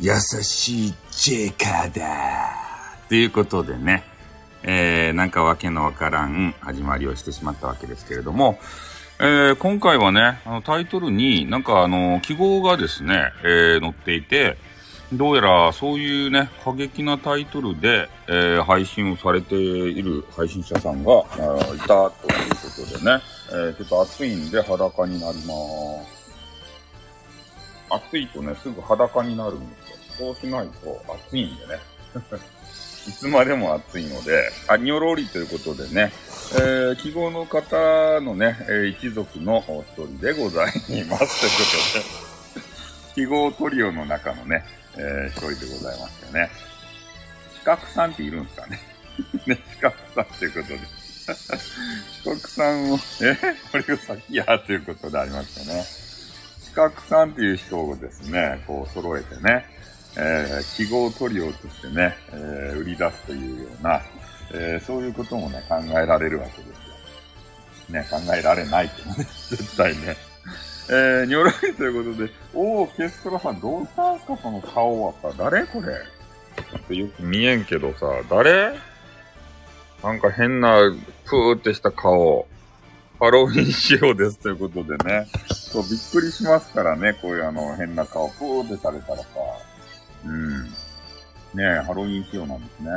優しいジェイカーだということでね、えー、なんかわけのわからん始まりをしてしまったわけですけれども、えー、今回はね、あのタイトルになんかあの、記号がですね、えー、載っていて、どうやらそういうね、過激なタイトルで、えー、配信をされている配信者さんが、いたということでね、えー、ちょっと暑いんで裸になります。暑いとね、すぐ裸になるんですよ。そうしないと暑いんでね。いつまでも暑いので、あ、にょろりということでね、えー、記号の方のね、えー、一族の一人でございます。ということで、記号トリオの中のね、えー、一人でございましてね。四角さんっているんですかね。ね、四角さんということで。四角さんを、えこれが先やということでありましたね。角さんっていう人をですね、こう揃えてね、えー、記号トリオとしてね、えー、売り出すというような、えー、そういうこともね、考えられるわけですよ。ね、考えられないけどね、絶対ね。えー、にょろいということで、おー、ケストラさんどうしたんすか、その顔はさ、誰これちょっとよく見えんけどさ、誰？なんか変な、プーってした顔。ハロウィン仕様ですということでね。そう、びっくりしますからね。こういうあの、変な顔、プーってされたらさ。うん。ねえ、ハロウィン仕様なんですね。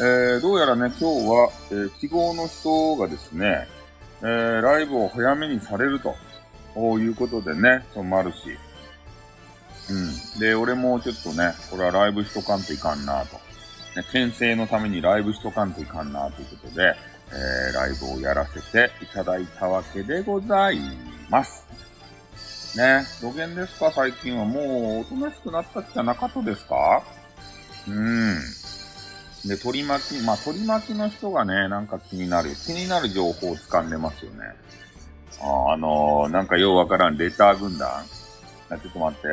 えー、どうやらね、今日は、えー、記号の人がですね、えー、ライブを早めにされると、いうことでね、そう、マルシ。うん。で、俺もちょっとね、これはライブしとかんといかんなと。ね、牽制のためにライブしとかんといかんなということで、えー、ライブをやらせていただいたわけでございます。ね、土下ですか？最近はもうおとなしくなったっちゃなかったですか？うん。で、取り巻き、まあ、取り巻きの人がね、なんか気になる、気になる情報を掴んでますよね。あ、あのー、なんかようわからんレター軍団ちょっと待って。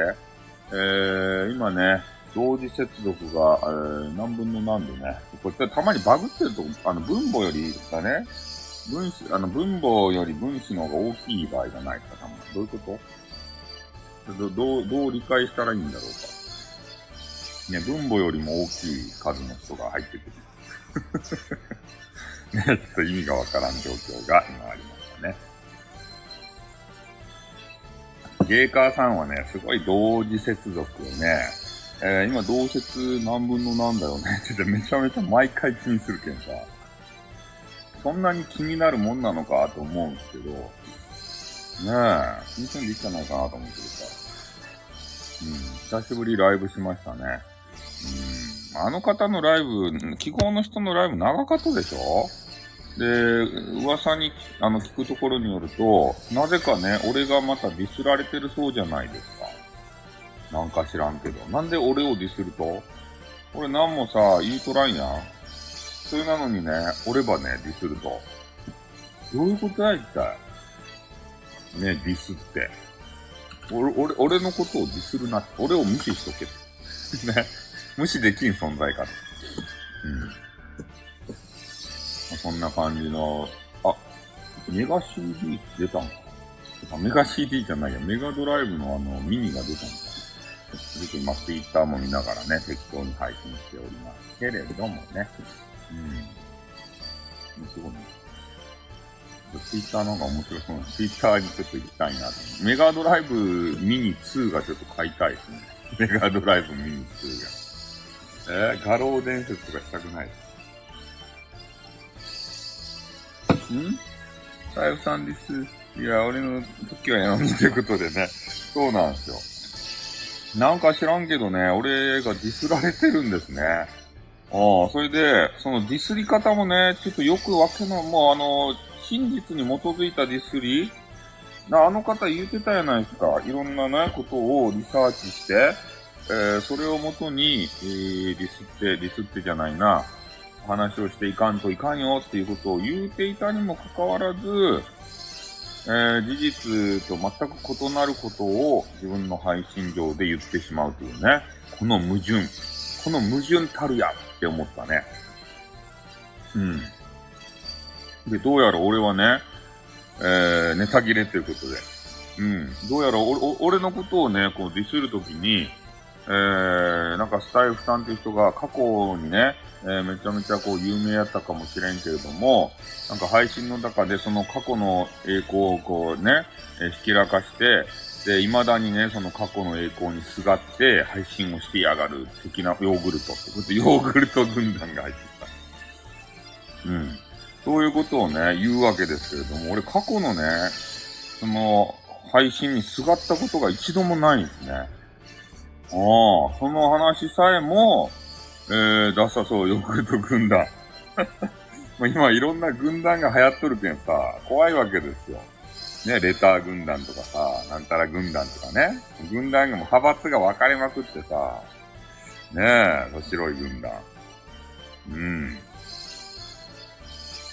えー、今ね、同時接続が、えー、何分の何でね、これたまにバグってると、あの、分母よりがね、分子、あの、分母より分子の方が大きい場合がないか、たまに。どういうこと？どどう、どう理解したらいいんだろうか。ね、分母よりも大きい数の人が入ってくる。ね、ちょっと意味がわからん状況が今ありましたね。ゲーカーさんはね、すごい同時接続をね、えー、今同説何分の何だよね ってめちゃめちゃ毎回気にするけんさ。そんなに気になるもんなのかと思うんですけど、ねえ、気にせんでいいんじゃないかなと思ってるさ。うん、久しぶりライブしましたね。うん、あの方のライブ、記号の人のライブ長かったでしょ？で、噂に、あの、聞くところによると、なぜかね、俺がまたディスられてるそうじゃないですか。なんか知らんけど。なんで俺をディスると？俺なんもさ、言うとらんやん。それなのにね、俺ばね、ディスると。どういうことや、一体？ね、ディスって。俺、俺、俺のことをディスるなって。俺を無視しとけ。ね。無視できん存在かと。うん。そんな感じの、あ、メガ CD 出たんかあ、メガ CD じゃないや、メガドライブのあの、ミニが出たんか続き今、ツイッターも見ながらね、適当に配信しておりますけれどもね。うん。すごいね。ツイッターの方が面白そうな。ツイッターにちょっと行きたいな。メガドライブミニ2がちょっと買いたいですね。メガドライブミニ2が。えー、画廊伝説とかしたくないですんさゆさんです。いや、俺の時はやのにということでね。そうなんですよ。なんか知らんけどね、俺がディスられてるんですね。ああ、それで、そのディスり方もね、ちょっとよくわけの、もうあの、真実に基づいたディスりな、あの方言ってたやないですか。いろんなね、ことをリサーチして、えー、それをもとに、えー、ディスって、ディスってじゃないな、話をしていかんといかんよっていうことを言うていたにもかかわらず、えー、事実と全く異なることを自分の配信上で言ってしまうというね。この矛盾。この矛盾たるやって思ったね。うん。で、どうやら俺はね、えー、ネタ切れということで。うん。どうやら俺俺のことをね、こうディスるときに、えー、なんかスタイフさんっていう人が過去にね、えー、めちゃめちゃこう有名やったかもしれんけれども、なんか配信の中でその過去の栄光をこうね、えー、ひきらかして、で、未だにね、その過去の栄光にすがって配信をしてやがる的なヨーグルトって、ヨーグルト軍団が入ってきた。うん。そういうことをね、言うわけですけれども、俺過去のね、その、配信にすがったことが一度もないんですね。ああ、その話さえも、えー、出さそう、ヨーグルト軍団。今いろんな軍団が流行っとるけんさ、怖いわけですよ。ね、レター軍団とかさ、なんたら軍団とかね。軍団がもう派閥が分かれまくってさ、ねえ、白い軍団。うん。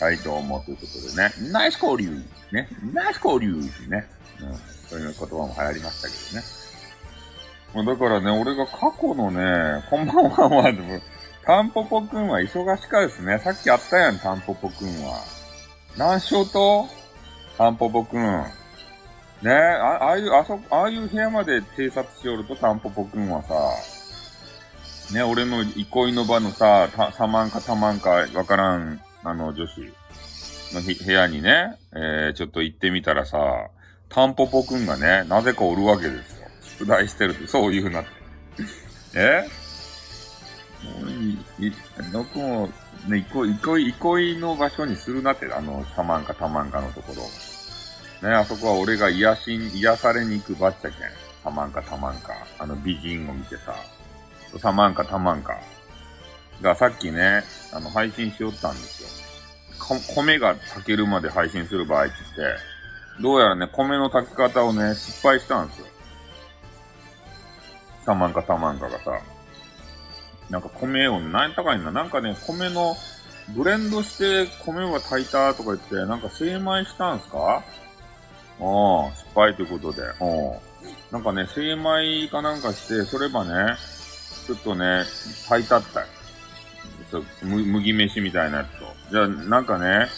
はい、どうも、ということでね。ナイス交流ね。ナイス交流ってね。うん。そういう言葉も流行りましたけどね。もうだからね、俺が過去のね、こんばんはは、でも、タンポポくんは忙しかですね。さっきあったやん、タンポポくんは。何しと？タンポポくん。ねあ、ああいう、あそ、ああいう部屋まで偵察しよると、タンポポくんはさ、ね、俺の憩いの場のさ、た、サマンかタマンかわからん、あの、女子の部屋にね、えー、ちょっと行ってみたらさ、タンポポくんがね、なぜかおるわけですよ。出題してると、そういうなって。え？もういい、僕も、ね、憩い、憩い、憩いの場所にするなって、あの、サマンかタマンかのところ。ね、あそこは俺が癒し、癒されに行くバッチャケン。サマンかタマンか。あの美人を見てさ。サマンかタマンか。がさっきね、あの、配信しよったんですよ。米が炊けるまで配信する場合ってって、どうやらね、米の炊き方をね、失敗したんですよ。サマンかタマンかがさ。なんか米を、何や高いんだなんかね、米の、ブレンドして米は炊いたとか言って、なんか精米したんすか？ああ、失敗ということで。うん。なんかね、精米かなんかして、そればね、ちょっとね、炊いたったそう麦飯みたいなやつと。じゃあ、なんかね、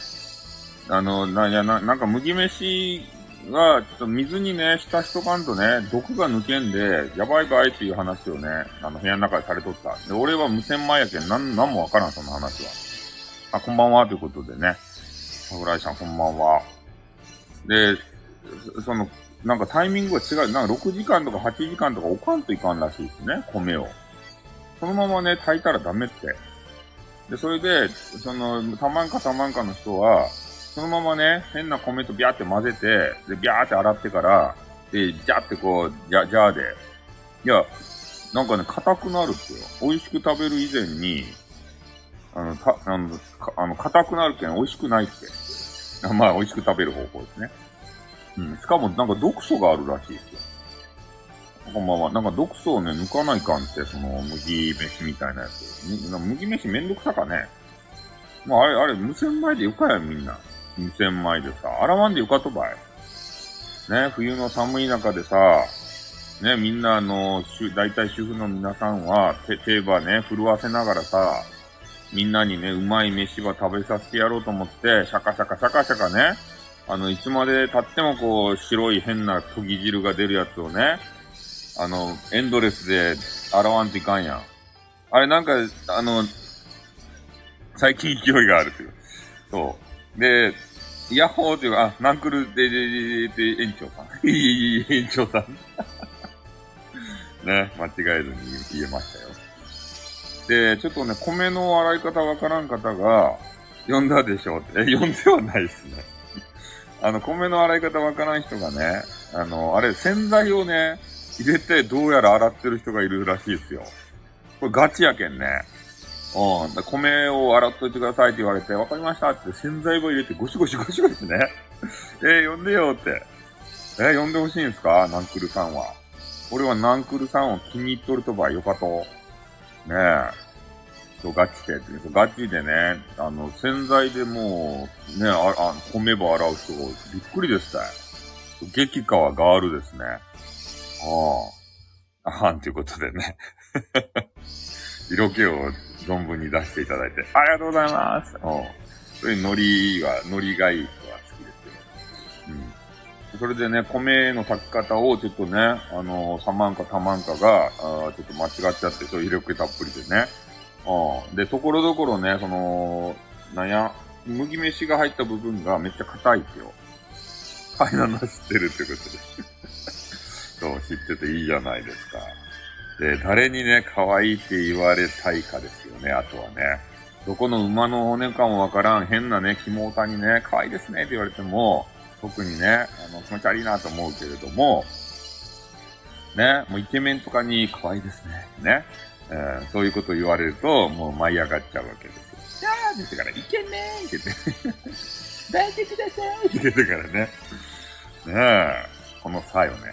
あの、な、いや、な、なんか麦飯が、ちょっと水にね、浸しとかんとね、毒が抜けんで、やばいばいっていう話をね、あの、部屋の中でされとった。で、俺は無線前やけん、なん、なんもわからん、その話は。あ、こんばんは、ということでね。桜井さん、こんばんは。で、その、なんかタイミングが違う。なんか6時間とか8時間とか置かんといかんらしいですね、米を。そのままね、炊いたらダメって。で、それで、その、たまんかたまんかの人は、そのままね、変な米とビャーって混ぜて、で、ビャーって洗ってから、で、ジャーってこう、ジャ、ジャーで。いや、なんかね、硬くなるってよ。美味しく食べる以前に、あの、た、あの、かあの硬くなるけん美味しくないって。まあ、美味しく食べる方法ですね。うん。しかも、なんか毒素があるらしいですよ。こんばんは。なんか毒素をね、抜かないかんって、その、麦飯みたいなやつ。麦飯めんどくさかね。まあ、あれ、あれ、無洗米でよかや、みんな。2000枚でさ、洗わんでよかとばい。ね、冬の寒い中でさ、ね、みんなあの、大体主婦の皆さんは、手、手羽ね、震わせながらさ、みんなにね、うまい飯は食べさせてやろうと思って、シャカシャカシャカシャカね、あの、いつまで経ってもこう、白い変な研ぎ汁が出るやつをね、あの、エンドレスで洗わんといかんやん。あれなんか、あの、最近勢いがあるという。そう。で、イヤホーっていうか、あ、ナンクルで、で、で、で、園長さん。いい、いい、園長さん。ね、間違えずに言えましたよ。で、ちょっとね、米の洗い方わからん方が、呼んだでしょうって。え、呼んではないですね。あの、米の洗い方わからん人がね、あの、あれ、洗剤をね、入れてどうやら洗ってる人がいるらしいですよ。これガチやけんね。うん。米を洗っといてくださいって言われて、わかりましたって洗剤を入れてゴシゴシゴシゴシね。えー、呼んでよって。えー、呼んでほしいんですか？ナンクルさんは。俺はナンクルさんを気に入っとるとばよかと。ねえ。そう、ガチで、ガチでね、あの、洗剤でもう、ね、あ、あ米ば洗う人びっくりですたよ激川ガールですね。ああ。あはんということでね。色気を存分に出していただいて、ありがとうございます。おそういうノリが、ノリがいい人は好きですよ。うん。それでね、米の炊き方をちょっとね、あのー、サマンカタマンカが、あちょっと間違っちゃって、そういう力たっぷりでね。うん。で、ところどころね、その、なんや、麦飯が入った部分がめっちゃ硬いですよ。はい、なの知ってるってことです。そう、知ってていいじゃないですか。で、誰にね、可愛いって言われたいかですよね、あとはね。どこの馬の骨かもわからん変なね、肝タにね、可愛いですねって言われても、特にね、あの、気持ち悪いなと思うけれども、ね、もうイケメンとかに可愛いですね、ね、えー、そういうこと言われると、もう舞い上がっちゃうわけですよ。じゃーですから、イケメンって言って、抱いてくださいって言ってからね。ねえ、この差よね。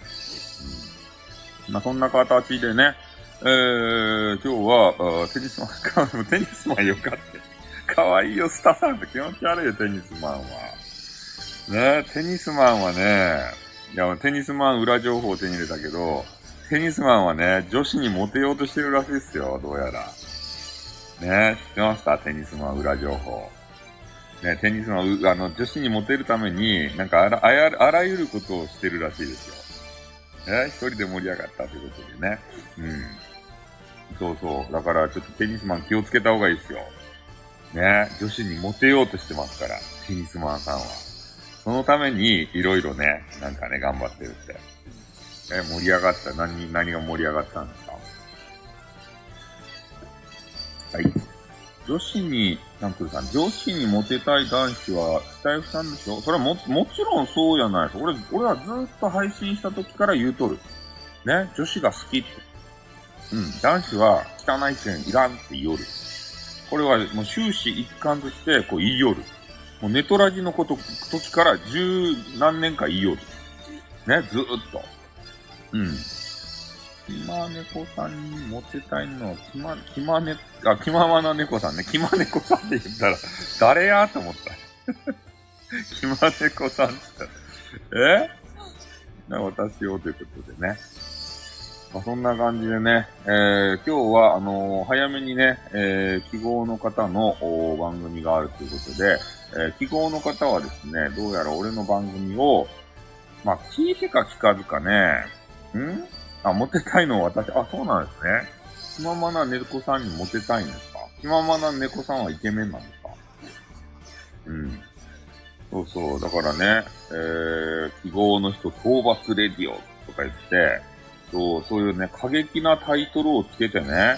まあ、そんな形でね、えー、今日は、テニスマン、テニスマンよかった。かわいいよ、スタさんって気持ち悪いよ、テニスマンは。ねテニスマンはね、いや、テニスマン裏情報を手に入れたけど、テニスマンはね、女子にモテようとしてるらしいですよ、どうやら。ね知ってました？テニスマン裏情報。ねテニスマン、あの、女子にモテるために、なんかあら、あらゆることをしてるらしいですよ。ね一人で盛り上がったということでね。うん。そうそう。だからちょっとテニスマン気をつけた方がいいですよ。ね女子にモテようとしてますから、テニスマンさんは。そのために、いろいろね、なんかね、頑張ってるって。え、盛り上がった。何、何が盛り上がったんですか？はい。女子に、なんていうか、女子にモテたい男子は、スタイフさんでしょ？それはも、もちろんそうじゃないです。俺、俺はずっと配信した時から言うとる。ね、女子が好きって。うん、男子は汚い線いらんって言いよる。これはもう終始一貫としてこう言いよる。もうネトラジのこと、時から十何年か言いよる。ね、ずーっと。うん。気ま猫さんにモテたいのは、気ま、気まね、あ、気ままな猫さんね。気ま猫さんって言ったら、誰やと思った。気ま猫さんって言ったら、え？私をということでね。まあ、そんな感じでね、えー、今日は、あのー、早めにね、えー、記号の方の番組があるということで、えー、記号の方はですね、どうやら俺の番組を、まあ、聞いてか聞かずかね、ん？あ、モテたいのは私、あ、そうなんですね。気ままな猫さんにモテたいんですか？気ままな猫さんはイケメンなんですか？うん。そうそう。だからね、えー、記号の人、討伐レディオとか言って、そう、そういうね、過激なタイトルをつけてね、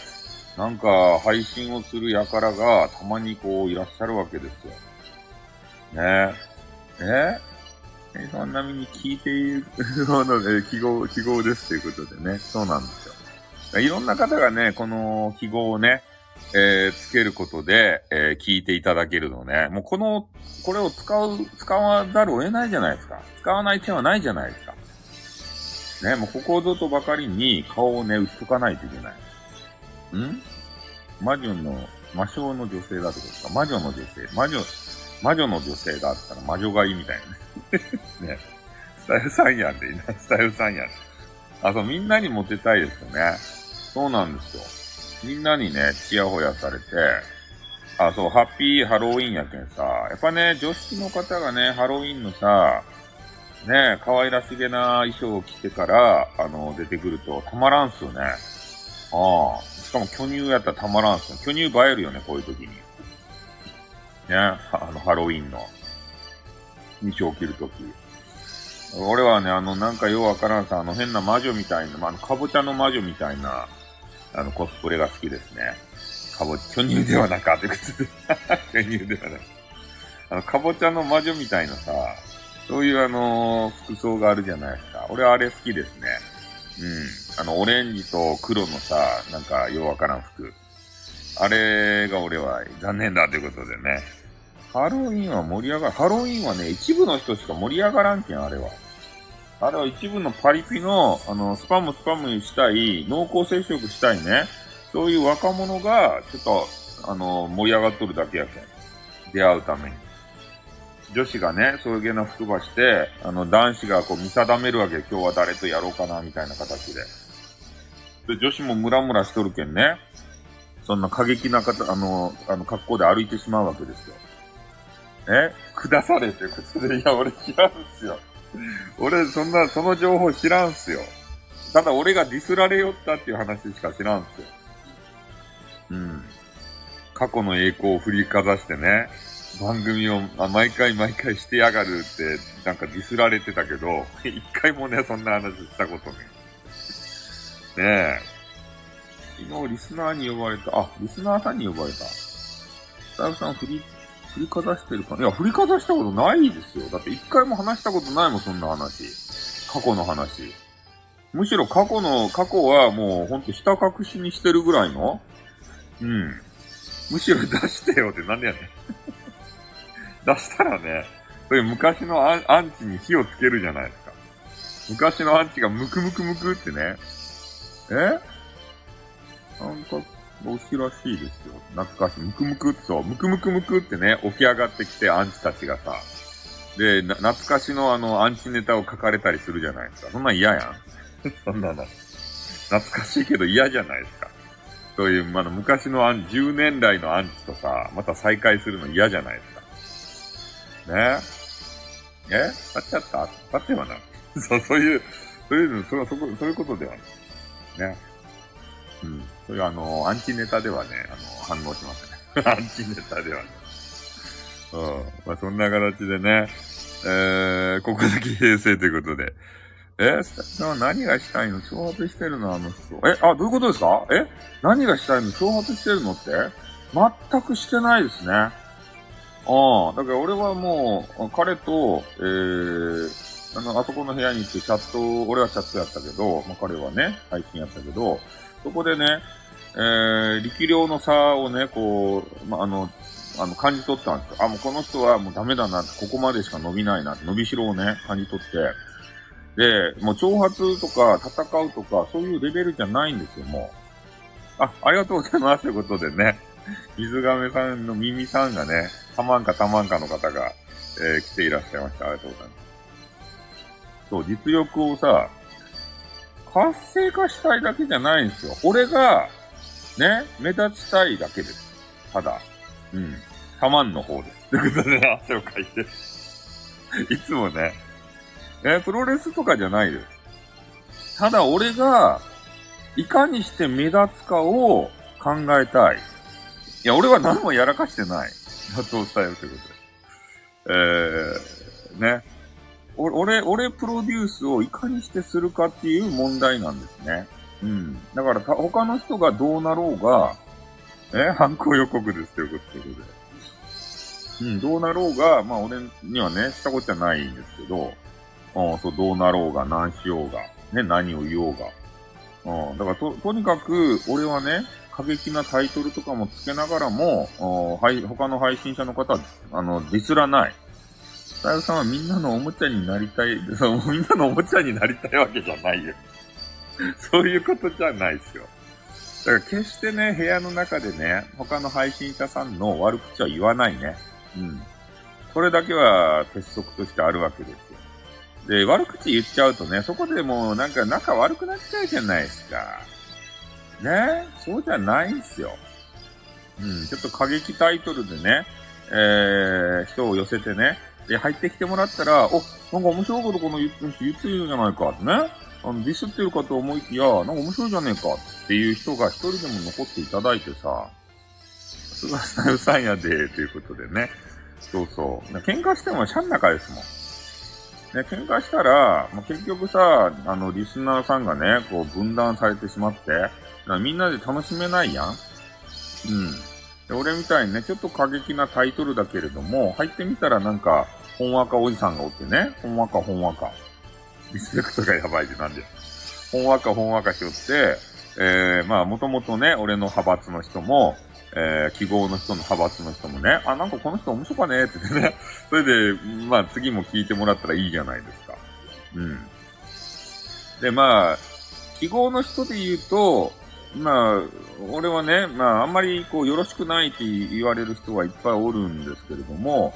なんか配信をする輩がたまにこういらっしゃるわけですよ。ねえ。え？そんなみに聞いているので、記号、記号ですということでね、そうなんですよ。いろんな方がね、この記号をね、えー、つけることで、えー、聞いていただけるのね。もうこの、これを使う、使わざるを得ないじゃないですか。使わない手はないじゃないですか。ね、もうここぞとばかりに顔をね、売っとかないといけない。ん？魔女の、魔性の女性だってことですか魔女の女性。魔女、魔女の女性だったら魔女がいいみたいなね。ね。スタイルさんやんでいいな。スタイルさんやん。あ、そう、みんなにモテたいですよね。そうなんですよ。みんなにね、ちやほやされて、あ、そう、ハッピーハロウィンやけんさ、やっぱね、女子の方がね、ハロウィンのさ、ね、可愛らしげな衣装を着てから、あの、出てくるとたまらんすよね。ああ。しかも巨乳やったらたまらんすよ。巨乳映えるよね、こういう時に。ね、あの、ハロウィンの衣装を着るとき。俺はね、あの、なんかようわからんさ、あの変な魔女みたいな、まああの、かぼちゃの魔女みたいな、あの、コスプレが好きですね。かぼちゃ、巨乳ではなかってことで。巨乳ではない。あの、かぼちゃの魔女みたいなさ、そういうあの、服装があるじゃないですか。俺はあれ好きですね。うん。あの、オレンジと黒のさ、なんか、ようわからん服。あれが俺は残念だということでね。ハロウィンは盛り上がる。ハロウィンはね、一部の人しか盛り上がらんけん、あれは。あれは一部のパリピの、あの、スパムスパムにしたい、濃厚接触したいね。そういう若者が、ちょっと、あの、盛り上がっとるだけやけん。出会うために。女子がね、そういうげな服ばして、あの、男子がこう見定めるわけ。今日は誰とやろうかな、みたいな形で。で、女子もムラムラしとるけんね。そんな過激な方、あの、あの、格好で歩いてしまうわけですよ。え下されてことで、いや、俺違うんすよ。俺、そんな、その情報知らんすよ。ただ俺がディスられよったっていう話しか知らんすよ。うん。過去の栄光を振りかざしてね、番組をあ毎回毎回してやがるって、なんかディスられてたけど、一回もね、そんな話したことね。ねえ。昨日リスナーに呼ばれた、あ、リスナーさんに呼ばれた。スタイフさん振り、振りかざしてるかいや、振りかざしたことないですよ。だって一回も話したことないもん、そんな話。過去の話。むしろ過去の、過去はもうほんとひた隠しにしてるぐらいの？うん。むしろ出してよってなんでやねん。出したらね、そういう昔のアンチに火をつけるじゃないですか。昔のアンチがムクムクムクってね。え？なんか、推しらしいですよ。懐かしい。ムクムクってそう、ムクムクムクってね、起き上がってきてアンチたちがさ。で、懐かしのあの、アンチネタを書かれたりするじゃないですか。そんなん嫌やん。そんなの。懐かしいけど嫌じゃないですか。そういう、まあ、昔のアン、10年来のアンチとさ、また再会するの嫌じゃないですか。ね？え？買っちゃった？買ってはな。そう、そういう、そういうの、そそこ、そういうことではない。ね？うん。そういうあの、アンチネタではね、あの、反応しますね。アンチネタではね。うん。まあ、そんな形でね、えー、ここだけ平成ということで。えスタ何がしたいの？挑発してるの？あの人。え、あ、どういうことですか？え何がしたいの？挑発してるのって？全くしてないですね。ああ、だから俺はもう、彼と、えー、あの、あそこの部屋に行ってチャット、俺はチャットやったけど、まあ、彼はね、配信やったけど、そこでね、えー、力量の差をね、こう、まあ、の、あの、感じ取ったんですよ。あ、もうこの人はもうダメだな、ここまでしか伸びないな、伸びしろをね、感じ取って、で、もう挑発とか戦うとか、そういうレベルじゃないんですよ、もう。あ、ありがとうございます。ということでね、水亀さんの耳さんがね、たまんかたまんかの方が、えー、来ていらっしゃいました。ありがとうございます。そう、実力をさ、活性化したいだけじゃないんですよ。俺が、ね、目立ちたいだけです。ただ、うん。たまんの方です。ということで、ね、汗をかいて。いつもね、え、プロレスとかじゃないです。ただ俺が、いかにして目立つかを考えたい。いや、俺は何もやらかしてない。罵倒したよということで。えー、ね。俺、俺プロデュースをいかにしてするかっていう問題なんですね。うん。だから、他の人がどうなろうが、え、犯行予告ですということで。うん、どうなろうが、まあ俺にはね、したことじゃないんですけど、うん、そう、どうなろうが、何しようが、ね、何を言おうが。うん、だからと、とにかく、俺はね、過激なタイトルとかもつけながらも、はい、他の配信者の方、あの、ディスらない。スタイルさんはみんなのおもちゃになりたい、みんなのおもちゃになりたいわけじゃないよ。そういうことじゃないですよ。だから決してね、部屋の中でね、他の配信者さんの悪口は言わないね。うん。それだけは鉄則としてあるわけですよ。で、悪口言っちゃうとね、そこでもうなんか仲悪くなっちゃうじゃないですか。ね？そうじゃないんすよ。うん、ちょっと過激タイトルでね、えー、人を寄せてね、で、入ってきてもらったら、お、なんか面白いことこの言ってる人言ってるじゃないかね。あの、ディスってるかと思いきや、なんか面白いじゃねえかっていう人が一人でも残っていただいてさ、すがスタイルさんやで、ということでね。そうそう。喧嘩してもシャン中ですもん。ね、喧嘩したら、もう結局さ、あの、リスナーさんがね、こう分断されてしまって、みんなで楽しめないやんうん。俺みたいにね、ちょっと過激なタイトルだけれども、入ってみたらなんか、ほんわかおじさんがおってね、ほんわかほんわか。リスペクトがやばいってなんで。ほんわかほんわかしよって、えー、まあ、もともとね、俺の派閥の人も、えー、記号の人の派閥の人もね、あ、なんかこの人面白かねってね、それで、まあ次も聞いてもらったらいいじゃないですか。うん。で、まあ、記号の人で言うと、まあ、俺はね、まあ、あんまりこう、よろしくないって言われる人はいっぱいおるんですけれども、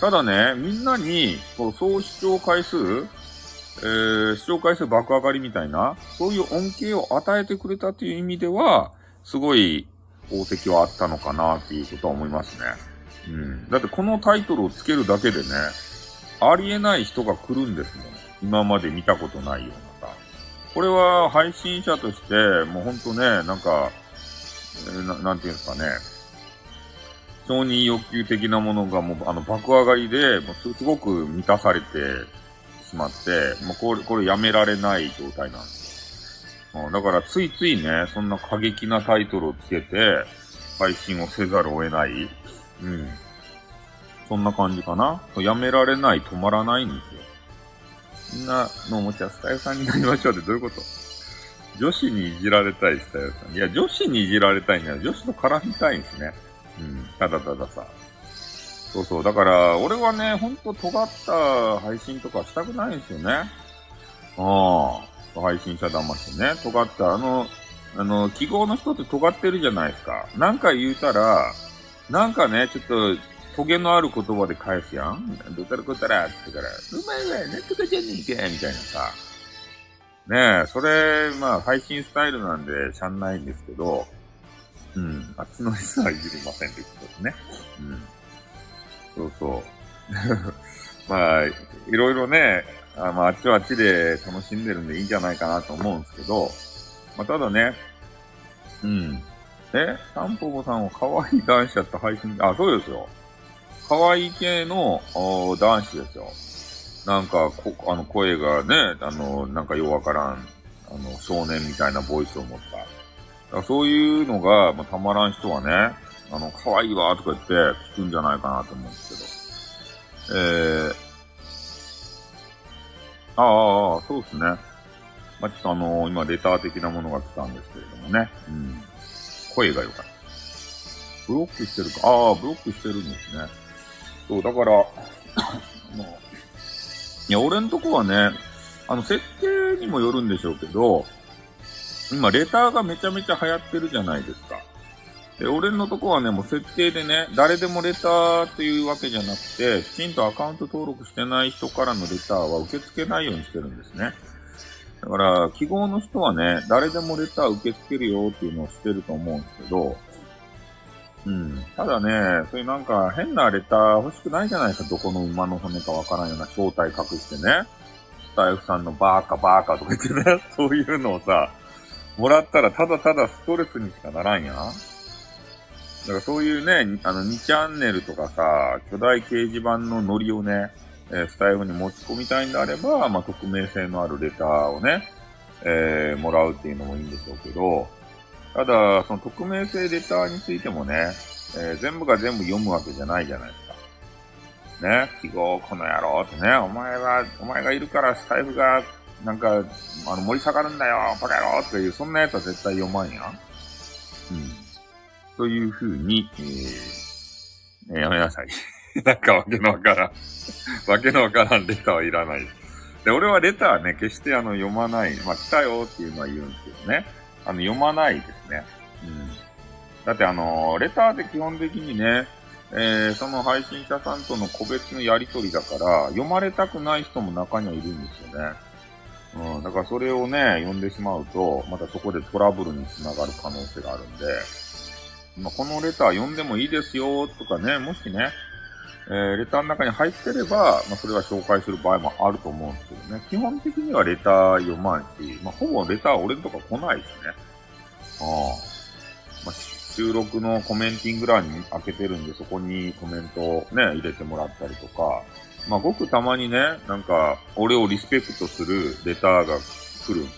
ただね、みんなに、こう、総視聴回数、えー、視聴回数爆上がりみたいな、そういう恩恵を与えてくれたという意味では、すごい功績はあったのかなっていうことは思いますね。うん。だってこのタイトルをつけるだけでね、ありえない人が来るんですもん。今まで見たことないような。これは配信者として、もうほんとね、なんか、ななんていうんですかね。承認欲求的なものがもう、あの、爆上がりで、もうすごく満たされてしまって、もうこれ、これやめられない状態なんですよ。うん、だからついついね、そんな過激なタイトルをつけて、配信をせざるを得ない。うん。そんな感じかな。やめられない、止まらないんですよ。みんなのおもちゃスタイルさんになりましょうってどういうこと？女子にいじられたいスタイルさん。いや、女子にいじられたいんだよ。女子と絡みたいんですね。うん。ただたださ。そうそう。だから、俺はね、ほんと尖った配信とかしたくないんですよね。ああ。配信者騙してね。尖った、あの、あの、記号の人って尖ってるじゃないですか。なんか言うたら、なんかね、ちょっと、トゲのある言葉で返すやん。どたらこたらって言ったら、うまいわ、なんとかじゃねえか、みたいなさ。ねえ、それ、まあ、配信スタイルなんで、しゃんないんですけど、うん、あっちの人はいじりませんってことですね。うん。そうそう。まあ、いろいろね、あまあ、あっちはあっちで楽しんでるんでいいんじゃないかなと思うんですけど、まあ、ただね、うん。えタンポポさんは可愛い男子だった配信、あ、そうですよ。可愛い系の男子ですよ。なんか、こ、あの、声がね、あの、なんかようわからん、あの、少年みたいなボイスを持った。そういうのが、まあ、たまらん人はね、あの、可愛いわとか言って聞くんじゃないかなと思うんですけど。えー、ああ、そうですね。まあ、ちょっとあのー、今レター的なものが来たんですけれどもね。うん。声が良かった。ブロックしてるか。ああ、ブロックしてるんですね。そう、だから、あの、いや、俺んとこはね、あの、設定にもよるんでしょうけど、今、レターがめちゃめちゃ流行ってるじゃないですか。で、俺のとこはね、もう設定でね、誰でもレターっていうわけじゃなくて、きちんとアカウント登録してない人からのレターは受け付けないようにしてるんですね。だから、記号の人はね、誰でもレター受け付けるよっていうのをしてると思うんですけど、うん。ただね、そういうなんか変なレター欲しくないじゃないですか。どこの馬の骨かわからんような正体隠してね。スタイフさんのバーカバーカとか言ってね、そういうのをさ、もらったらただただストレスにしかならんやん。だからそういうね、あの2チャンネルとかさ、巨大掲示板のノリをね、え、スタイフに持ち込みたいんであれば、まあ、匿名性のあるレターをね、えー、もらうっていうのもいいんでしょうけど、ただ、その匿名性レターについてもね、えー、全部が全部読むわけじゃないじゃないですか。ね、記号この野郎ってね、お前は、お前がいるからスタイフが、なんか、あの、盛り下がるんだよ、バカ野郎っていう、そんなやつは絶対読まんやん。うん。というふうに、えー、やめなさい。なんかわけのわからんわけのわからんレターはいらない。で、俺はレターね、決してあの読まない。まあ、来たよっていうのは言うんですけどね。あの、読まないですね。うん。だってあの、レターって基本的にね、えー、その配信者さんとの個別のやりとりだから、読まれたくない人も中にはいるんですよね。うん、だからそれをね、読んでしまうと、またそこでトラブルにつながる可能性があるんで、まあ、このレター読んでもいいですよとかね、もしね、えー、レターの中に入ってれば、まあ、それは紹介する場合もあると思うんですけどね。基本的にはレター読まんし、まあ、ほぼレター俺のとか来ないですね。ああ。まあ、収録のコメンティング欄に開けてるんで、そこにコメントをね、入れてもらったりとか、まあ、ごくたまにね、なんか、俺をリスペクトするレターが来るんで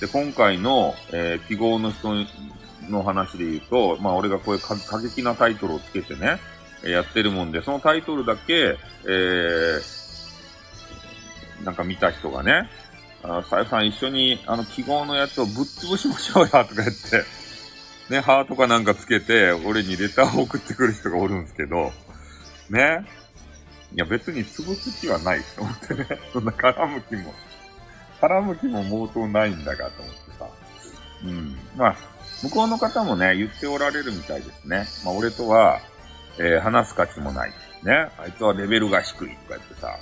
すよ。で、今回の、えー、記号の人の話で言うと、まあ、俺がこういう過激なタイトルをつけてね、やってるもんで、そのタイトルだけ、えー、なんか見た人がね、あさゆさん一緒にあの記号のやつをぶっ潰しましょうや、とか言って、ね、ハートかなんかつけて、俺にレターを送ってくる人がおるんですけど、ね。いや別に潰す気はないと思ってね。そんな絡む気も、絡む気も毛頭ないんだがと思ってさ。うん。まあ、向こうの方もね、言っておられるみたいですね。まあ俺とは、えー、話す価値もない。ね。あいつはレベルが低いとか言ってさ。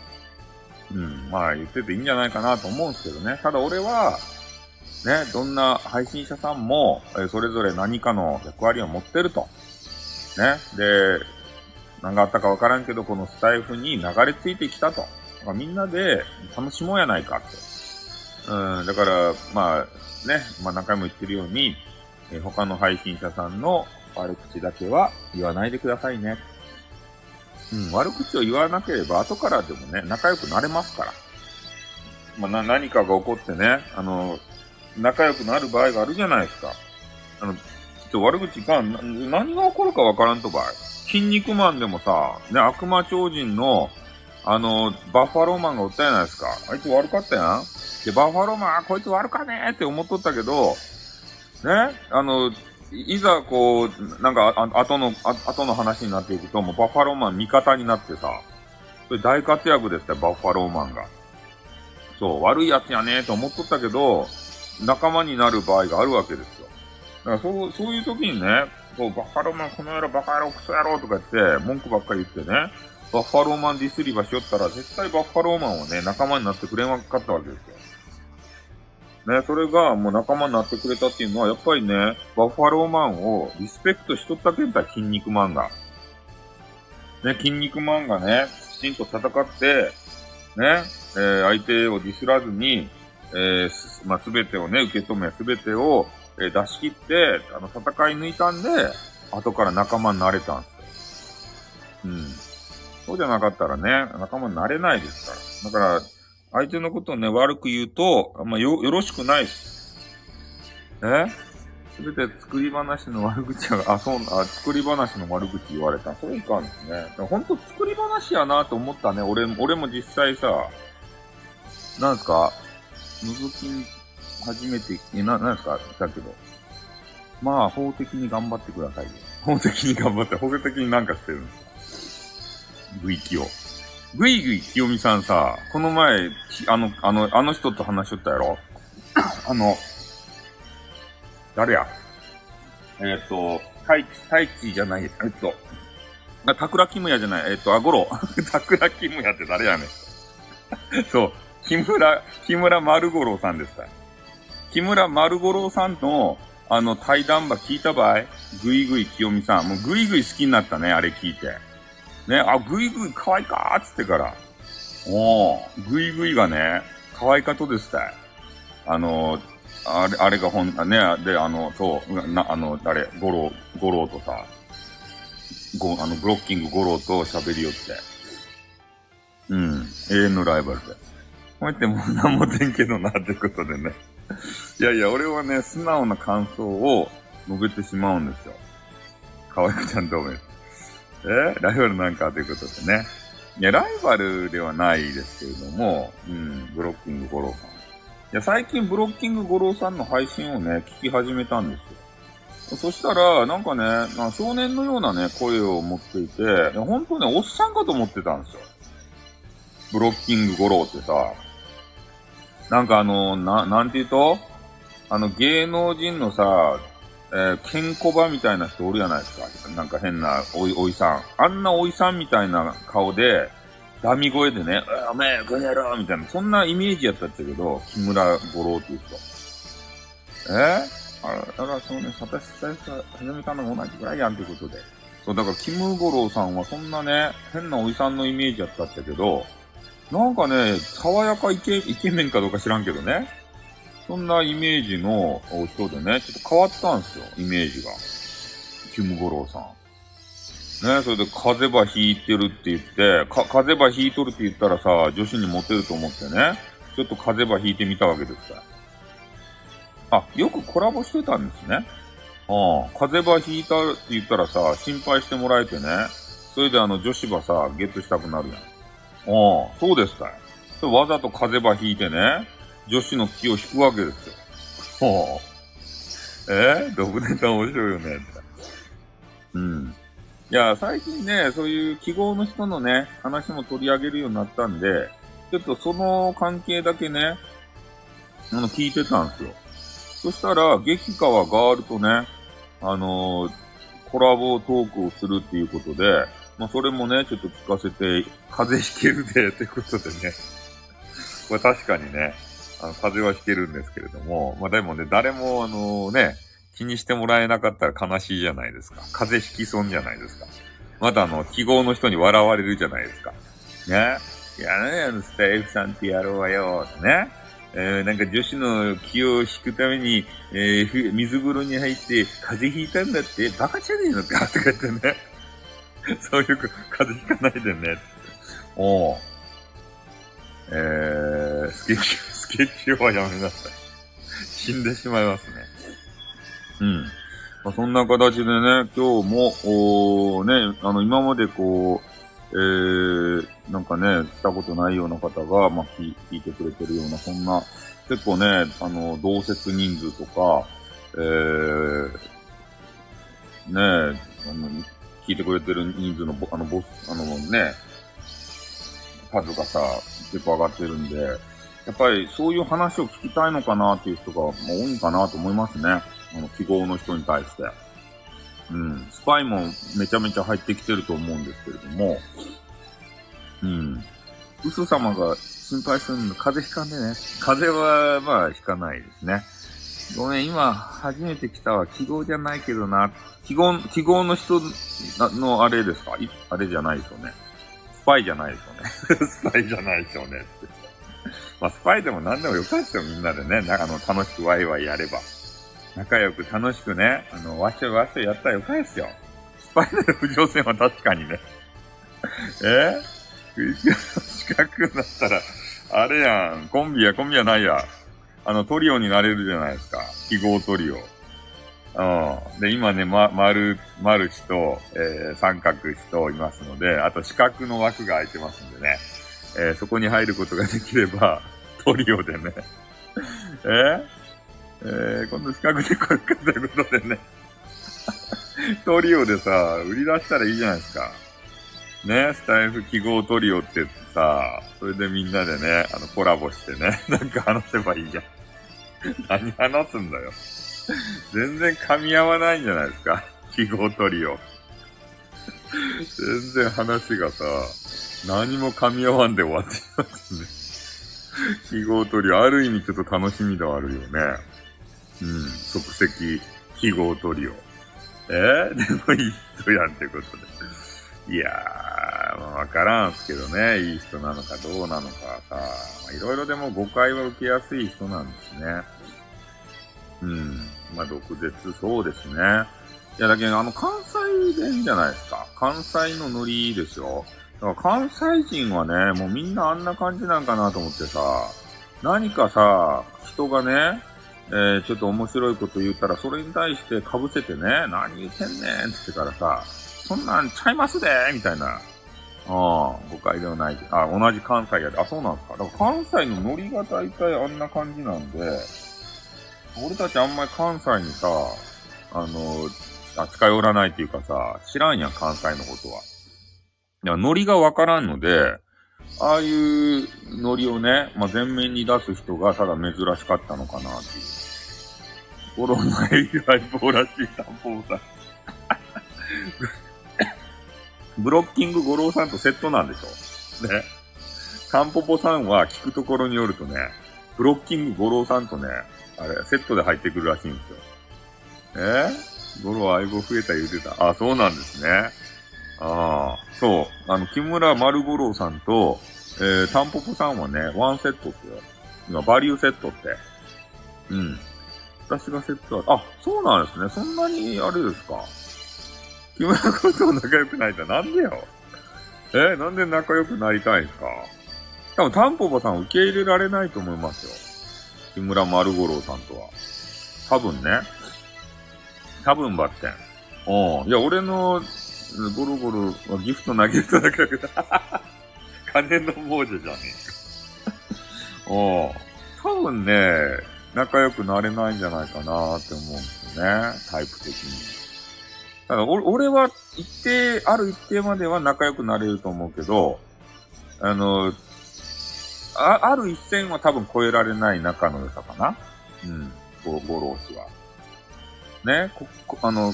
うん。まあ言ってていいんじゃないかなと思うんですけどね。ただ俺は、ね、どんな配信者さんも、え、それぞれ何かの役割を持ってると。ね。で、何があったかわからんけど、このスタイフに流れ着いてきたと。みんなで楽しもうやないかって。うん、だから、まあ、ね、まあ何回も言ってるように、え他の配信者さんの悪口だけは言わないでくださいね。うん、悪口を言わなければ後からでもね、仲良くなれますから。まあ、な、何かが起こってね、あの、仲良くなる場合があるじゃないですか。あの、ちょっと悪口が、何が起こるかわからんと場合。筋肉マンでもさ、ね、悪魔超人の、あの、バッファローマンがおったじゃないですか。あいつ悪かったやん。で、バッファローマン、こいつ悪かねえって思っとったけど、ね、あの、いざこう、なんか、あ後の、あ後の話になっていくと、もうバッファローマン味方になってさ、それ大活躍ですよ、バッファローマンが。そう、悪いやつやねと思っとったけど、仲間になる場合があるわけですよ。だからそう、そういう時にね、こう、バッファローマンこの野郎バカ野郎クソ野郎とか言って、文句ばっかり言ってね、バッファローマンディスリバしよったら、絶対バッファローマンはね、仲間になってくれなかったわけですよ。ね、それがもう仲間になってくれたっていうのは、やっぱりね、バッファローマンをリスペクトしとったけんた、筋肉マンが。ね、筋肉マンがね、きちんと戦って、ね、えー、相手をディスらずに、えー、ま、すべてをね、受け止め、すべてを、えー、出し切って、あの、戦い抜いたんで、後から仲間になれたんですよ。うん。そうじゃなかったらね、仲間になれないですから。だから、相手のことをね、悪く言うと、あんまよ、よろしくないす。え？すべて作り話の悪口は、あ、そう、あ、作り話の悪口言われた。そういかんですね。ほんと作り話やなと思ったね。俺、俺も実際さ、なんすか？覗き初めて、え、な、なんすか？だけど。まあ、法的に頑張ってくださいよ。法的に頑張って、法的になんかしてるんですかブイキを。ぐいぐい清美さんさ、この前、あの、あの、あの人と話しとったやろ？あの、誰や？えっ、ー、と、太一、太一じゃない、えっと、あ、桜木村じゃない、えっと、あ、ゴロ。桜木村って誰やねん。そう、木村、木村丸五郎さんですか木村丸五郎さんの、あの、対談場聞いた場合、ぐいぐい清美さん。もうぐいぐい好きになったね、あれ聞いて。ね、あ、ぐいぐい可愛いか？ーっつってから。おー、ぐいぐいがね、可愛かとですたい。あの、あれ、あれがほん、ね、で、あの、そう、な、あの、誰、五郎、五郎とさ、ご、あの、ブロッキング五郎と喋りよって。うん、永遠のライバルで。こうやってもう何もでんけどな、ってことでね。いやいや、俺はね、素直な感想を述べてしまうんですよ。可愛くちゃんと思います。えライバルなんかということでね。いや、ライバルではないですけれども、うん、ブロッキング五郎さん。いや、最近ブロッキング五郎さんの配信をね、聞き始めたんですよ。そしたら、なんかね、まあ、少年のようなね、声を持っていて、本当ね、おっさんかと思ってたんですよ。ブロッキング五郎ってさ、なんかあの、な、なんて言うと？あの、芸能人のさ、えー、ケンコバみたいな人おるじゃないですか。なんか変なおい、おいさん。あんなおいさんみたいな顔で、ダミ声でね、おめえ、この野郎みたいな、そんなイメージやったっちゃけど、木村五郎っていう人。えー、あだからそのね、サタシサイ始めたのも同じぐらいやんってことで。そう、だからキム五郎さんはそんなね、変なおいさんのイメージやったっちゃけど、なんかね、爽やかイケイケメンかどうか知らんけどね。そんなイメージの人でね、ちょっと変わったんですよ、イメージが。キムゴロウさん。ね、それで風邪引いてるって言って、か、風邪引いとるって言ったらさ、女子にモテると思ってね、ちょっと風邪引いてみたわけですから。あ、よくコラボしてたんですね。うん。風邪引いたって言ったらさ、心配してもらえてね、それであの女子ばさ、ゲットしたくなるやん。うん。そうですかい。わざと風邪引いてね、女子の気を引くわけですよ。ほう。え？ー、ロブネタ面白いよね。うん。いや、最近ね、そういう記号の人のね、話も取り上げるようになったんで、ちょっとその関係だけね、あの、聞いてたんですよ。そしたら、激川ガールとね、あのー、コラボトークをするっていうことで、まあ、それもね、ちょっと聞かせて、風邪ひけるで、ってことでね。これ確かにね、あの、風邪はひけるんですけれども、まあでもね、誰もあのね、気にしてもらえなかったら悲しいじゃないですか。風邪ひき損じゃないですか。またあの、記号の人に笑われるじゃないですか。ね。いやね、あの、スタイフさんってやろうわよ、ね。えー、なんか女子の気を引くために、えー、水風呂に入って風邪ひいたんだって、バカじゃねえのかとか言ってね。そういう風邪ひかないでね。おう。えー、スケッチ、スケッチはやめなさい。死んでしまいますね。うん。まあ、そんな形でね、今日も、おね、あの、今までこう、えー、なんかね、したことないような方が、まあ、聞いてくれてるような、そんな、結構ね、あの、同説人数とか、えー、ね、あの、聞いてくれてる人数の、あの、ボス、あのね、数がさ、結構上がってるんで、やっぱりそういう話を聞きたいのかなっていう人が、まあ、多いかなと思いますね。あの、記号の人に対して。うん。スパイもめちゃめちゃ入ってきてると思うんですけれども、うん。ウソ様が心配するの、風邪ひかんでね。風邪は、まあ、ひかないですね。ごめん、今、初めて来たわ。記号じゃないけどな。記号、記号の人のあれですかあれじゃないですよね。スパイじゃないですよね。スパイじゃないですよね。って。まあ、スパイでも何でもよかったよ、みんなでね。なんかあの、楽しくワイワイやれば。仲良く楽しくね、あの、わしょわしょやったらよかいっすよ。スパイダー浮上船は確かにね。え？近くなったら、あれやん、コンビや、コンビやないや。あの、トリオになれるじゃないですか。記号トリオ。うん。で、今ね、ま、丸、丸氏と、えー、三角氏といますので、あと四角の枠が空いてますんでね。えー、そこに入ることができれば、トリオでね。え？ーえー、今度近くで来るかということでね。トリオでさ、売り出したらいいじゃないですか。ね、スタイフ記号トリオって言ってさ、それでみんなでね、あの、コラボしてね、なんか話せばいいじゃん。何話すんだよ。全然噛み合わないんじゃないですか。記号トリオ。全然話がさ、何も噛み合わんで終わってまったんで。記号トリオ、ある意味ちょっと楽しみではあるよね。うん、即席記号トリオ。え？ー、でもいい人やんってことで。いやー、まあ、わからんすけどね、いい人なのかどうなのかさ、いろいろでも誤解は受けやすい人なんですね。うん、まあ、毒舌そうですね。いや、だけど、あの、関西弁じゃないですか。関西のノリですよ。だから関西人はね、もうみんなあんな感じなんかなと思ってさ、何かさ、人がね、えー、ちょっと面白いこと言ったら、それに対して被せてね、何言ってんねんって言ってからさ、そんなんちゃいますでみたいな。ああ、誤解ではない。あ、同じ関西やで。あ、そうなんですか。だから関西のノリが大体あんな感じなんで、俺たちあんまり関西にさ、あの、扱いおらないっていうかさ、知らんやん、関西のことは。いや、ノリがわからんので、ああいうノリをね、まあ、前面に出す人がただ珍しかったのかなっていう。コロナ以外棒らしいタンポポさん。ブロッキング五郎さんとセットなんでしょね。タンポポさんは聞くところによるとね、ブロッキング五郎さんとね、あれ、セットで入ってくるらしいんですよ。え？五郎相棒増えた言うてた。あ、そうなんですね。ああ、そう。あの、木村丸五郎さんと、えー、タンポポさんはね、ワンセットって今、バリューセットって。うん。私がセットは、あ、そうなんですね。そんなに、あれですか。木村君と仲良くないってなんでよ。えー、なんで仲良くなりたいんですか多分、タンポポさん受け入れられないと思いますよ。木村丸五郎さんとは。多分ね。多分ばってん。うん。いや、俺のゴロゴロ、ギフト投げるとだけ 金の亡者じゃねえか。お多分ね、仲良くなれないんじゃないかなって思うんですよね。タイプ的に。だから俺は一定、ある一定までは仲良くなれると思うけど、あの、あある一線は多分超えられない仲の良さかな。うん。ゴロゴロ氏は。ね、こ、こあの、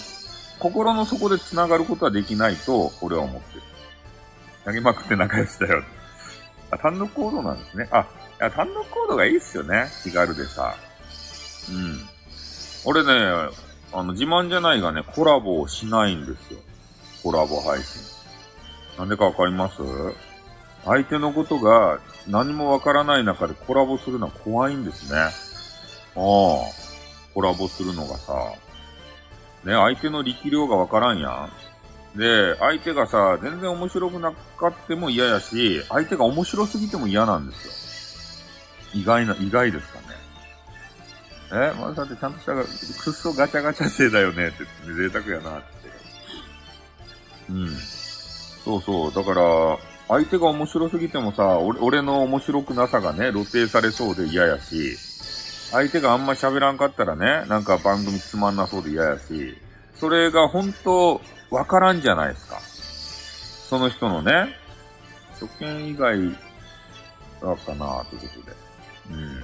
心の底で繋がることはできないと、俺は思ってる。投げまくって仲良しだよ。あ、単独行動なんですね。あ、いや単独行動がいいっすよね。気軽でさ。うん。俺ね、あの、自慢じゃないがね、コラボをしないんですよ。コラボ配信。なんでかわかります？相手のことが何もわからない中でコラボするのは怖いんですね。ああ、コラボするのがさ、ね、相手の力量がわからんやん。で、相手がさ、全然面白くなかっても嫌やし、相手が面白すぎても嫌なんですよ。意外な、意外ですかね。え、まださってちゃんとしたが、くっそガチャガチャ生だよねってって贅沢やなって。うん。そうそう。だから、相手が面白すぎてもさ、俺俺の面白くなさがね、露呈されそうで嫌やし、相手があんま喋らんかったらね、なんか番組つまんなそうで嫌やし、それが本当わからんじゃないですか。その人のね、初見以外だったなということで。うん。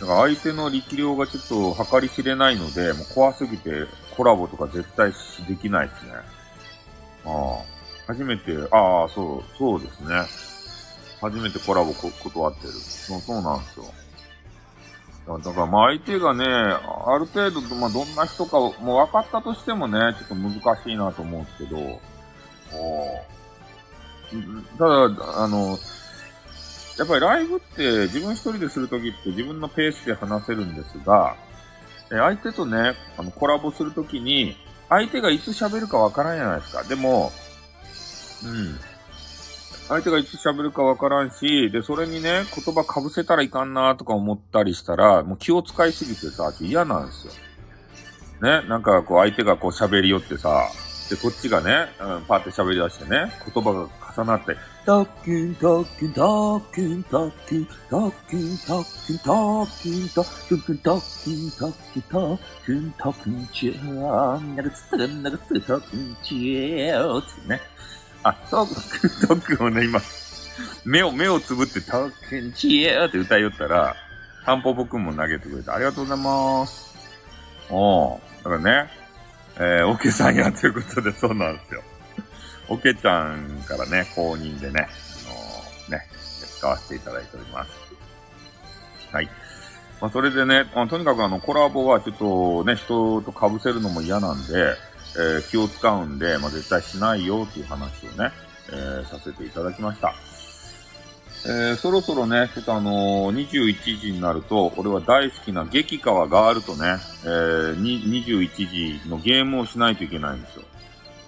だから相手の力量がちょっと計り知れないので、もう怖すぎてコラボとか絶対できないですね。ああ。初めて、ああ、そう、そうですね。初めてコラボ断ってる。そう、そうなんですよ。だから、まあ相手がね、ある程度、まあどんな人かもう分かったとしてもね、ちょっと難しいなと思うんですけど、ただ、あの、やっぱりライブって自分一人でするときって自分のペースで話せるんですが、相手とね、あのコラボするときに、相手がいつ喋るかわからんじゃないですか。でも、うん。相手がいつ喋るかわからんし、で、それにね、言葉被せたらいかんなとか思ったりしたら、もう気を使いすぎてさ、嫌なんですよ。ね、なんかこう相手がこう喋り寄ってさ、で、こっちがね、うん、パーって喋り出してね、言葉が重なって、タッキン、タッキン、タッキン、タッキン、タッキン、タッキン、タッキン、タッキン、タッキン、タッキン、タッキン、タッキン、チェー、ながつったがながつったタッキン、チェー、ってね。あ、トーク、トークをね、今、目を、目をつぶって、トークンチエーって歌いよったら、タンポポくんも投げてくれて、ありがとうございます。おー、だからね、えー、オケさんやということで、そうなんですよ。オケちゃんからね、公認でね、あのー、ね、使わせていただいております。はい。まあ、それでね、まあ、とにかくあの、コラボはちょっとね、人と被せるのも嫌なんで、え、気を使うんで、まあ、絶対しないよっていう話をね、え、させていただきました。えー、そろそろね、ちょっとあのー、21時になると、俺は大好きな激川ガールとね、えー、21時のゲームをしないといけないんですよ。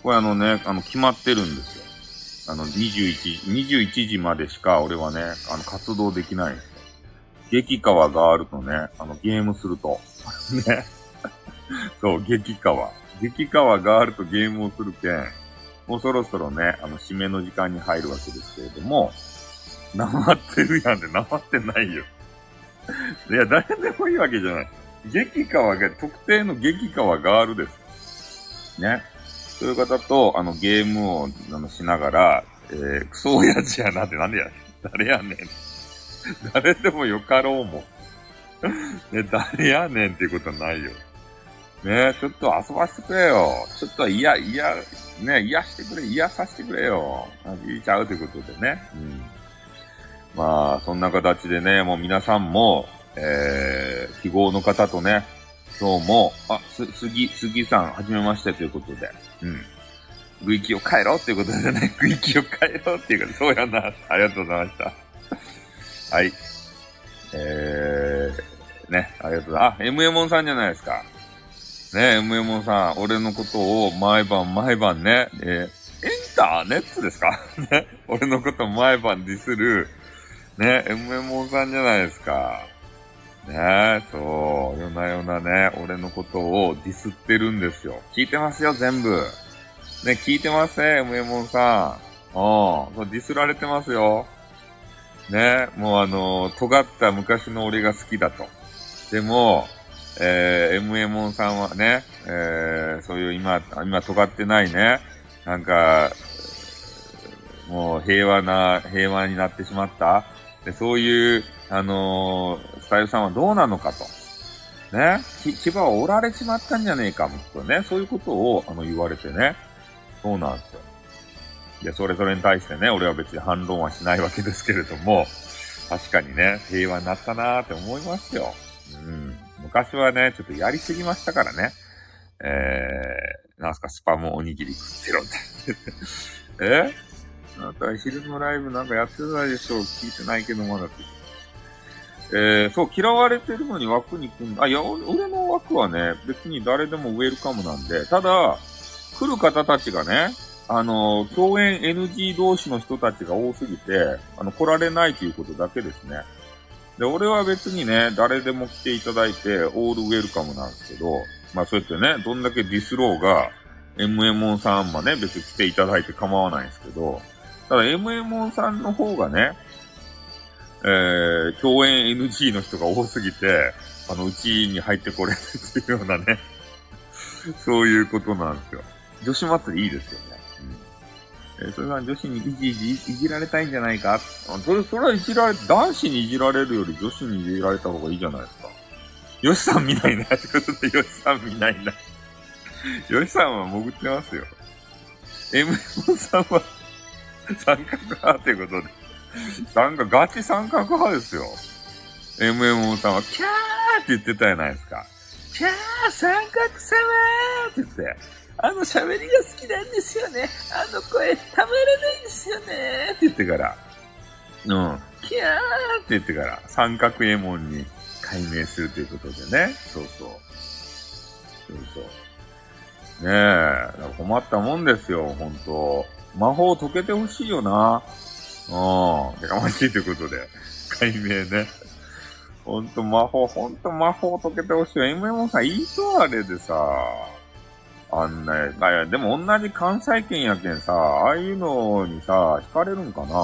これあのね、あの、決まってるんですよ。あの、21、21時までしか俺はね、あの、活動できないんですよ。激川ガールとね、あの、ゲームすると。ね。そう、激川。激川ガールとゲームをするけん、もうそろそろね、あの、締めの時間に入るわけですけれども、なまってるやんで、なまってないよ。いや、誰でもいいわけじゃない。激川が、特定の激川ガールです。ね。そういう方と、あの、ゲームを、あの、しながら、えー、クソ親父やなってなんでや、誰やねん。誰でもよかろうもん。ね、誰やねんっていうことはないよ。ねえちょっと遊ばせてくれよ。ちょっと嫌、嫌、ね癒してくれ、癒させてくれよ。いいちゃうということでね。うん。まあ、そんな形でね、もう皆さんも、えー、記号の方とね、今日も、あ、す、杉、杉さん、はじめましてということで、うん。グイキを変えろっていうことでね、グイキを変えろっていうか、そうやな。ありがとうございました。はい。えー、ね、ありがとうございます。あ、MMO さんじゃないですか。ねえ、MMO さん、俺のことを毎晩毎晩ね、えー、インターネットですか？ね、俺のこと毎晩ディスる、ね、MMO さんじゃないですか。ねえそう、夜な夜なね、俺のことをディスってるんですよ。聞いてますよ、全部。ね、聞いてますね、MMO さん。うん、そうディスられてますよ。ね、もうあの、尖った昔の俺が好きだと。でも、えー、MMO さんはね、えー、そういう今、今尖ってないね、なんか、もう平和な、平和になってしまった。でそういう、あのー、スタイルさんはどうなのかと。ね、牙は折られちまったんじゃねえか、もっとね、そういうことを、あの、言われてね。そうなんですよ。で、それぞれに対してね、俺は別に反論はしないわけですけれども、確かにね、平和になったなーって思いますよ。うん。昔はね、ちょっとやりすぎましたからね。えー、なんすか、スパムおにぎり食ってろって。え？あた昼のライブなんかやってたでしょう聞いてないけどまだえー、そう、嫌われてるのに枠に来んあ、いや、俺の枠はね、別に誰でもウェルカムなんで、ただ、来る方たちがね、あの、共演 NG 同士の人たちが多すぎて、あの、来られないということだけですね。で、俺は別にね、誰でも来ていただいて、オールウェルカムなんですけど、まあそうやってね、どんだけディスろうが、MMO さんもね、別に来ていただいて構わないんですけど、ただ MMO さんの方がね、えー、共演 NG の人が多すぎて、あの、うちに入ってこれるっていうようなね、そういうことなんですよ。女子祭りいいですよね。え、それは女子にいじいじ、いじられたいんじゃないか？それ、それはいじられ、男子にいじられるより女子にいじられた方がいいじゃないですか。よしさん見ないなってことで、よしさん見ないな。よしさんは潜ってますよ。M さんは三角派ってことで。三角、ガチ三角派ですよ。MMO さんは、キャーって言ってたじゃないですか。キャー三角様って言って、あの喋りが好きなんですよね。あの声たまらないんですよねって言ってから、うん、キャーって言ってから、三角エモンに解明するということでね。そうそう。そうそう。ねえ、困ったもんですよ、ほんと。魔法解けてほしいよな。うん。やかましいということで、解明ね。ほんと魔法、ほんと魔法解けてほしいよ。MM さん、いいとあれでさ、あんな、いや、でも同じ関西圏やけんさ、ああいうのにさ、惹かれるんかな。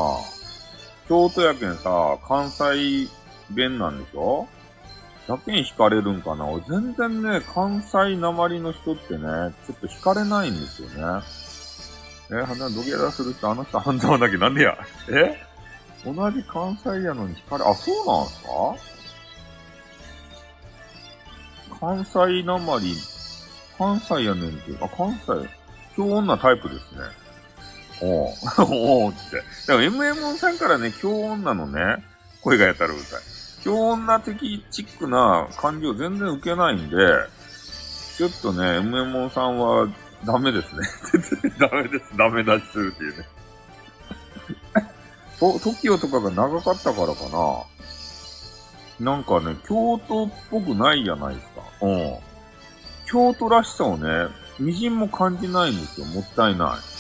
京都やけんさ、関西弁なんでしょ？だけに惹かれるんかな。全然ね、関西なまりの人ってね、ちょっと惹かれないんですよね。え、鼻土下座する人、あの人半沢だけなんでや？え？同じ関西やのに惹かれ、あ、そうなんすか？関西なまり、関西やねんって、あ、関西、京女タイプですね。おう、おうって。でも MM さんからね、京女のね、声がやたらうるさい。京女的チックな感じを全然受けないんで、ちょっとね、MM さんはダメですね。ダメです。ダメ出しするっていうね。と、TOKIO とかが長かったからかな。なんかね、京都っぽくないじゃないですか。うん。京都らしさをね、微塵も感じないんですよ。もったいない。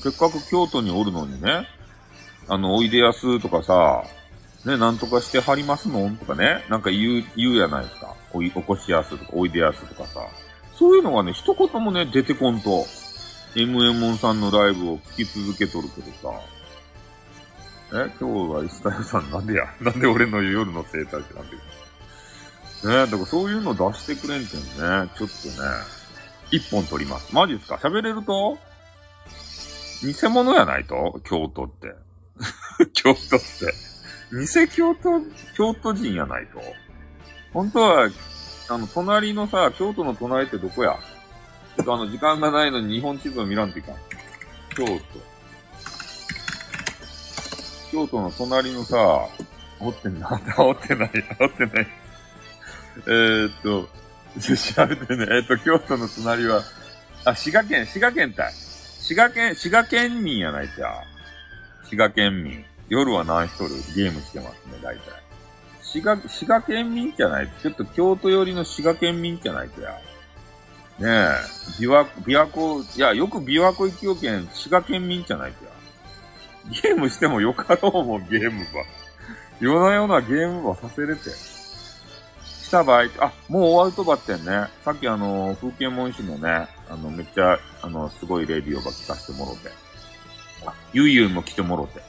せっかく京都におるのにね、あの、おいでやすとかさ、ね、なんとかしてはりますのとかね、なんか言う、言うやないですか。おい、起こしやすとか、おいでやすとかさ。そういうのがね、一言もね、出てこんと、MM さんのライブを聞き続けとるけどさ、え、今日はイスタヨさんなんでや？なんで俺の夜の生態ってなんでねだからそういうの出してくれんけんね、ちょっとね、一本取ります。マジっすか？喋れると？偽物やないと？京都って。京都って。偽京都、京都人やないと本当はあの、隣のさ、京都の隣ってどこや？ちょっとあの、時間がないのに日本地図を見らんといかん。京都。京都の隣のさ、おってんな、おってない、おってない。えー、っと、調べてね、えー、っと、京都の隣は、あ、滋賀県、滋賀県たい。滋賀県、滋賀県民やないじゃ。滋賀県民。夜は何しとるゲームしてますね、大体。滋賀、滋賀県民じゃないちょっと京都寄りの滋賀県民じゃないとや。ねえ、琵琶、琵琶湖、いや、よく琵琶湖行きよけん、滋賀県民じゃないとや。ゲームしてもよかろうもん、ゲームば。夜な夜なゲームばさせれて。来た場合、あ、もう終わるとばってんね。さっきあの、風景文史のね、あの、めっちゃ、あの、すごいレディオば聞かせてもろて。あ、ゆいゆいも来てもろて。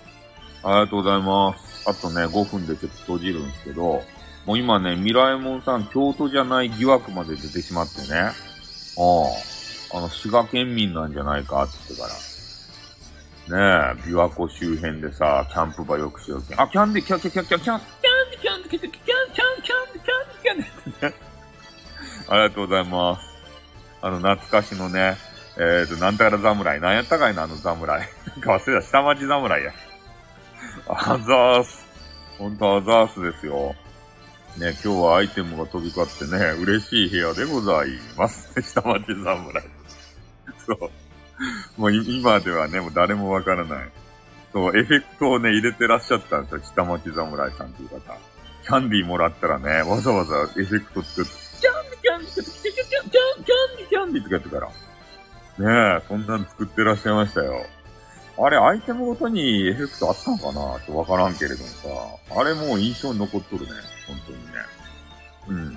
ありがとうございます。あとね、5分でちょっと閉じるんですけど、もう今ね、ミラエモンさん、京都じゃない疑惑まで出てしまってね。ああ、あの、滋賀県民なんじゃないかって言ってから。ねえ、琵琶湖周辺でさ、キャンプ場よくしようけん。あ、キャンディ、キャキャキャキャキャン、キャンディ、キャンディ、キャンディ、キャンディ、キャン、キャン、ありがとうございます。あの、懐かしのね、えっ、ー、と、なんたら侍。なんやったかいな、あの侍。なんか忘れた。下町侍や。アザース。ほんとアザースですよ。ね、今日はアイテムが飛び交ってね、嬉しい部屋でございます。下町侍。そう。もう今ではね、もう誰もわからない。そう、エフェクトをね、入れてらっしゃったんですよ。下町侍さんという方。キャンディーもらったらね、わざわざエフェクト作って、キャンディ、キャンディ、キャンディ、キャンディ、キャンディとかやってから。ねえ、そんなん作ってらっしゃいましたよ。あれ、アイテムごとにエフェクトあったのかなちょってわからんけれどもさ。あれもう印象に残っとるね。本当にね。うん。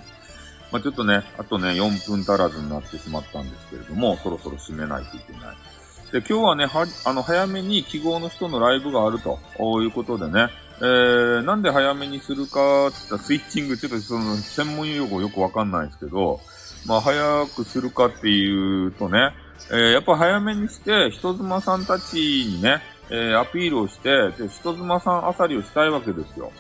まあ、ちょっとね、あとね、4分足らずになってしまったんですけれども、そろそろ締めないといけない。で、今日はね、は、あの、早めに記号の人のライブがあるということでね、えー、なんで早めにするかって言ったらスイッチング、ちょっとその、専門用語よくわかんないですけど、まあ、早くするかっていうとね、えー、やっぱ早めにして、人妻さんたちにね、えー、アピールをして、で、人妻さんあさりをしたいわけですよ。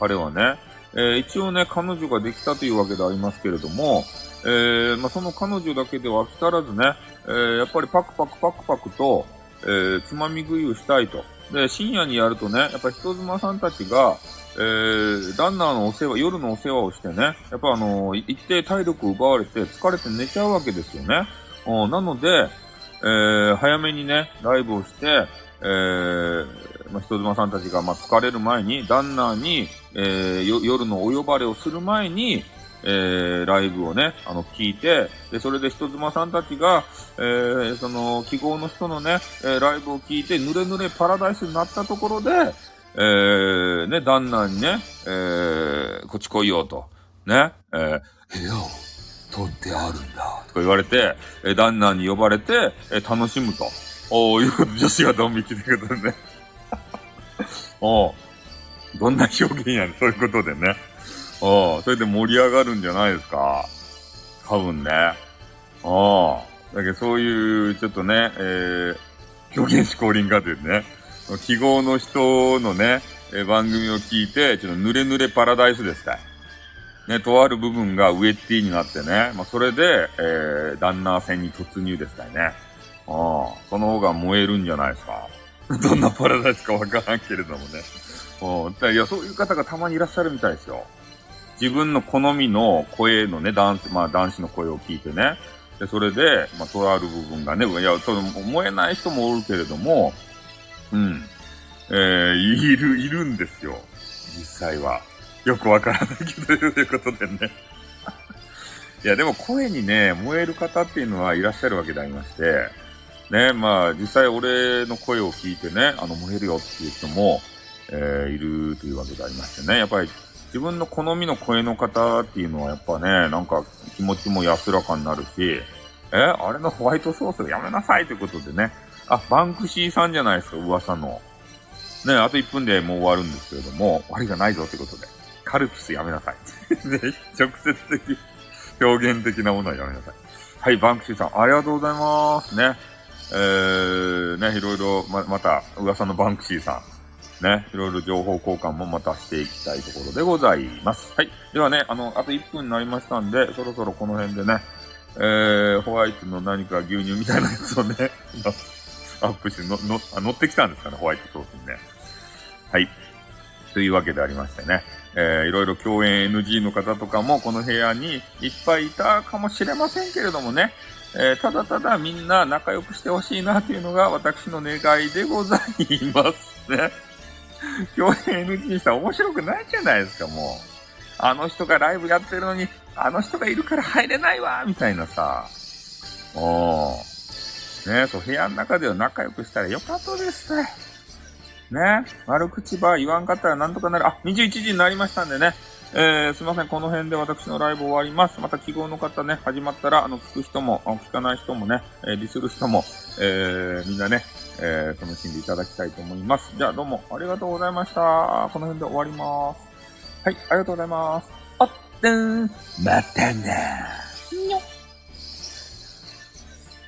彼はね。えー、一応ね、彼女ができたというわけでありますけれども、えー、まあ、その彼女だけでは飽き足らずね、えー、やっぱりパクパクパクパクと、えー、つまみ食いをしたいと。で、深夜にやるとね、やっぱ人妻さんたちが、えー、ランナーのお世話、夜のお世話をしてね、やっぱあのー、一定体力を奪われて疲れて寝ちゃうわけですよね。なので、えー、早めにね、ライブをして、えー、まあ、人妻さんたちが、まあ、疲れる前に、ランナーに、えー、夜のお呼ばれをする前に、えー、ライブをね、あの、聞いて、で、それで人妻さんたちが、えー、その、記号の人のね、え、ライブを聞いて、ぬれぬれパラダイスになったところで、えー、ね、旦那にね、えー、こっち来いよと、ね、えー、部屋を取ってあるんだ、とか言われて、えー、旦那に呼ばれて、え、楽しむと、おいうこと女子がドン引きということでね。おどんな表現やねそういうことでね。おそれで盛り上がるんじゃないですか？多分ね。おだけどそういう、ちょっとね、えー、表現思考輪化というね、記号の人のね、え、番組を聞いて、ちょっと濡れ濡れパラダイスですか。ね、とある部分がウエッティになってね、まあ、それで、えー、ダンナー戦に突入ですかね。ああ、その方が燃えるんじゃないですか。どんなパラダイスかわからんけれどもね。うんいや、そういう方がたまにいらっしゃるみたいですよ。自分の好みの声のね、男子、まあ男子の声を聞いてね。で、それで、まあ、とある部分がね、いや、その、燃えない人もおるけれども、うん。えー、いる、いるんですよ。実際は。よくわからないけど、ということでね。いや、でも声にね、燃える方っていうのはいらっしゃるわけでありまして、ね、まあ、実際俺の声を聞いてね、あの、燃えるよっていう人も、えー、いるというわけでありましてね、やっぱり自分の好みの声の方っていうのはやっぱね、なんか気持ちも安らかになるし、え、あれのホワイトソースやめなさいということでね、あ、バンクシーさんじゃないですか、噂の。ね、あと1分でもう終わるんですけれども、終わりじゃないぞってことで、カルピスやめなさい。ね、直接的、表現的なものはやめなさい。はい、バンクシーさん、ありがとうございます。ね。えー、ね、いろいろ、ま、また、噂のバンクシーさん、ね、いろいろ情報交換もまたしていきたいところでございます。はい。ではね、あの、あと1分になりましたんで、そろそろこの辺でね、えー、ホワイトの何か牛乳みたいなやつをね、アップしての、の、あ乗ってきたんですかね、ホワイトソースにね。はい。というわけでありましてね、えー、いろいろ共演 NG の方とかもこの部屋にいっぱいいたかもしれませんけれどもね、えー、ただただみんな仲良くしてほしいなというのが私の願いでございますね。共演 NG したら面白くないじゃないですか、もう。あの人がライブやってるのに、あの人がいるから入れないわ、みたいなさ。おねそう、部屋の中では仲良くしたらよかったですね。ね悪口ば言わんかったらなんとかなる。あ、21時になりましたんでね。えー、すいません。この辺で私のライブ終わります。また記号の方ね、始まったら、あの、聞く人も、聞かない人もね、えー、リスる人も、えー、みんなね、えー、楽しんでいただきたいと思います。じゃあ、どうもありがとうございました。この辺で終わります。はい、ありがとうございます。あって、ん、またな。ー。